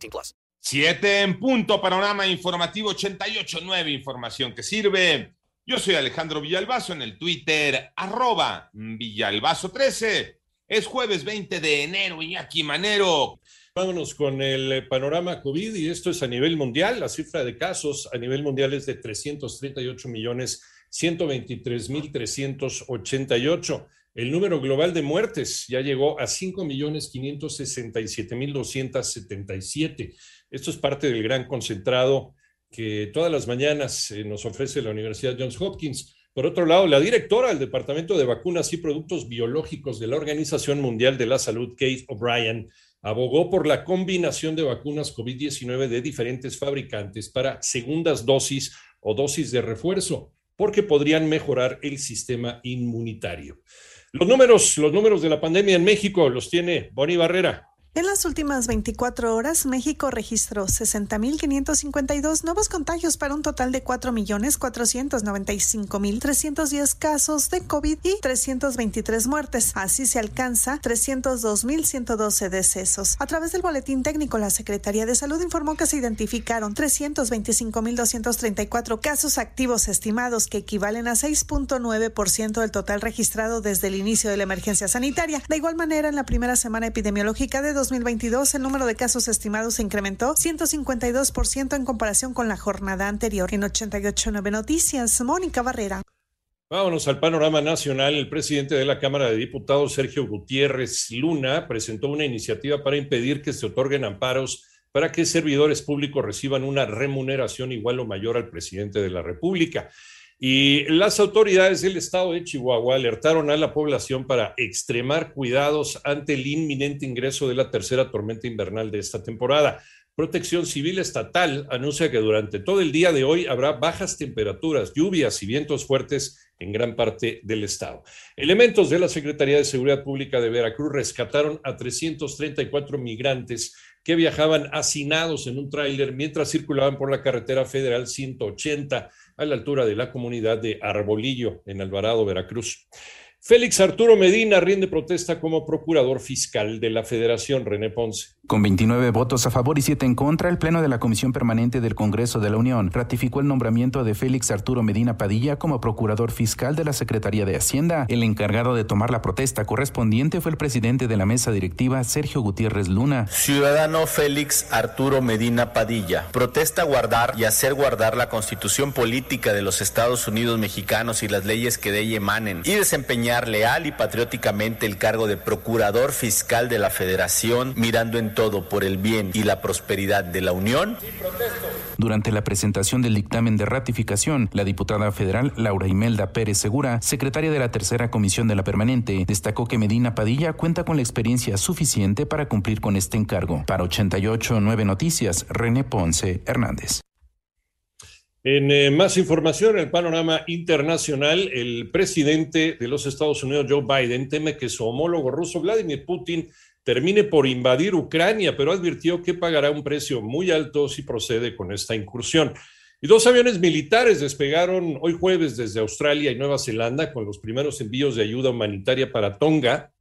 18 plus. Siete en punto, panorama informativo 88.9, información que sirve. Yo soy Alejandro Villalbazo en el Twitter, arroba Villalbazo13. Es jueves 20 de enero, Iñaki Manero. Vámonos con el panorama COVID y esto es a nivel mundial. La cifra de casos a nivel mundial es de 338 millones 123 mil 388. El número global de muertes ya llegó a 5 millones 567 mil 277. Esto es parte del gran concentrado que todas las mañanas eh, nos ofrece la Universidad Johns Hopkins. Por otro lado, la directora del Departamento de Vacunas y Productos Biológicos de la Organización Mundial de la Salud, Kate O'Brien, abogó por la combinación de vacunas COVID-19 de diferentes fabricantes para segundas dosis o dosis de refuerzo, porque podrían mejorar el sistema inmunitario. Los números, los números de la pandemia en México los tiene Bonnie Barrera. En las últimas 24 horas, México registró 60.552 nuevos contagios para un total de 4.495.310 casos de COVID y 323 muertes. Así se alcanza 302.112 decesos. A través del boletín técnico, la Secretaría de Salud informó que se identificaron 325.234 casos activos estimados que equivalen a 6.9% del total registrado desde el inicio de la emergencia sanitaria. De igual manera, en la primera semana epidemiológica de 2022, el número de casos estimados se incrementó 152% en comparación con la jornada anterior. En 889 Noticias, Mónica Barrera. Vámonos al panorama nacional. El presidente de la Cámara de Diputados, Sergio Gutiérrez Luna, presentó una iniciativa para impedir que se otorguen amparos para que servidores públicos reciban una remuneración igual o mayor al presidente de la República. Y las autoridades del estado de Chihuahua alertaron a la población para extremar cuidados ante el inminente ingreso de la tercera tormenta invernal de esta temporada. Protección Civil Estatal anuncia que durante todo el día de hoy habrá bajas temperaturas, lluvias y vientos fuertes en gran parte del estado. Elementos de la Secretaría de Seguridad Pública de Veracruz rescataron a 334 migrantes que viajaban hacinados en un tráiler mientras circulaban por la carretera federal 180 a la altura de la comunidad de Arbolillo, en Alvarado, Veracruz. Félix Arturo Medina rinde protesta como procurador fiscal de la Federación René Ponce. Con 29 votos a favor y 7 en contra, el Pleno de la Comisión Permanente del Congreso de la Unión ratificó el nombramiento de Félix Arturo Medina Padilla como procurador fiscal de la Secretaría de Hacienda. El encargado de tomar la protesta correspondiente fue el presidente de la mesa directiva, Sergio Gutiérrez Luna. Ciudadano Félix Arturo Medina Padilla protesta guardar y hacer guardar la constitución política de los Estados Unidos mexicanos y las leyes que de ella emanen y desempeñar leal y patrióticamente el cargo de Procurador Fiscal de la Federación, mirando en todo por el bien y la prosperidad de la Unión. Durante la presentación del dictamen de ratificación, la diputada federal Laura Imelda Pérez Segura, secretaria de la tercera comisión de la permanente, destacó que Medina Padilla cuenta con la experiencia suficiente para cumplir con este encargo. Para 88.9 Noticias, René Ponce Hernández. En eh, más información, el panorama internacional, el presidente de los Estados Unidos, Joe Biden, teme que su homólogo ruso, Vladimir Putin, termine por invadir Ucrania, pero advirtió que pagará un precio muy alto si procede con esta incursión. Y dos aviones militares despegaron hoy jueves desde Australia y Nueva Zelanda con los primeros envíos de ayuda humanitaria para Tonga,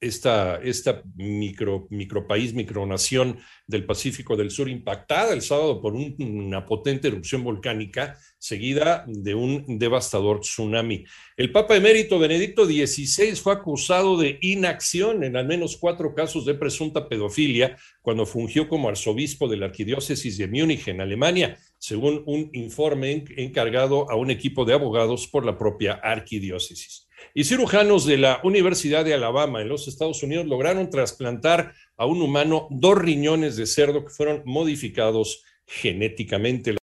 esta, esta micro, micropaís, micronación del Pacífico del Sur, impactada el sábado por una potente erupción volcánica, seguida de un devastador tsunami. El Papa emérito Benedicto XVI fue acusado de inacción en al menos cuatro casos de presunta pedofilia cuando fungió como arzobispo de la arquidiócesis de Múnich, en Alemania, según un informe encargado a un equipo de abogados por la propia arquidiócesis. Y cirujanos de la Universidad de Alabama en los Estados Unidos lograron trasplantar a un humano dos riñones de cerdo que fueron modificados genéticamente.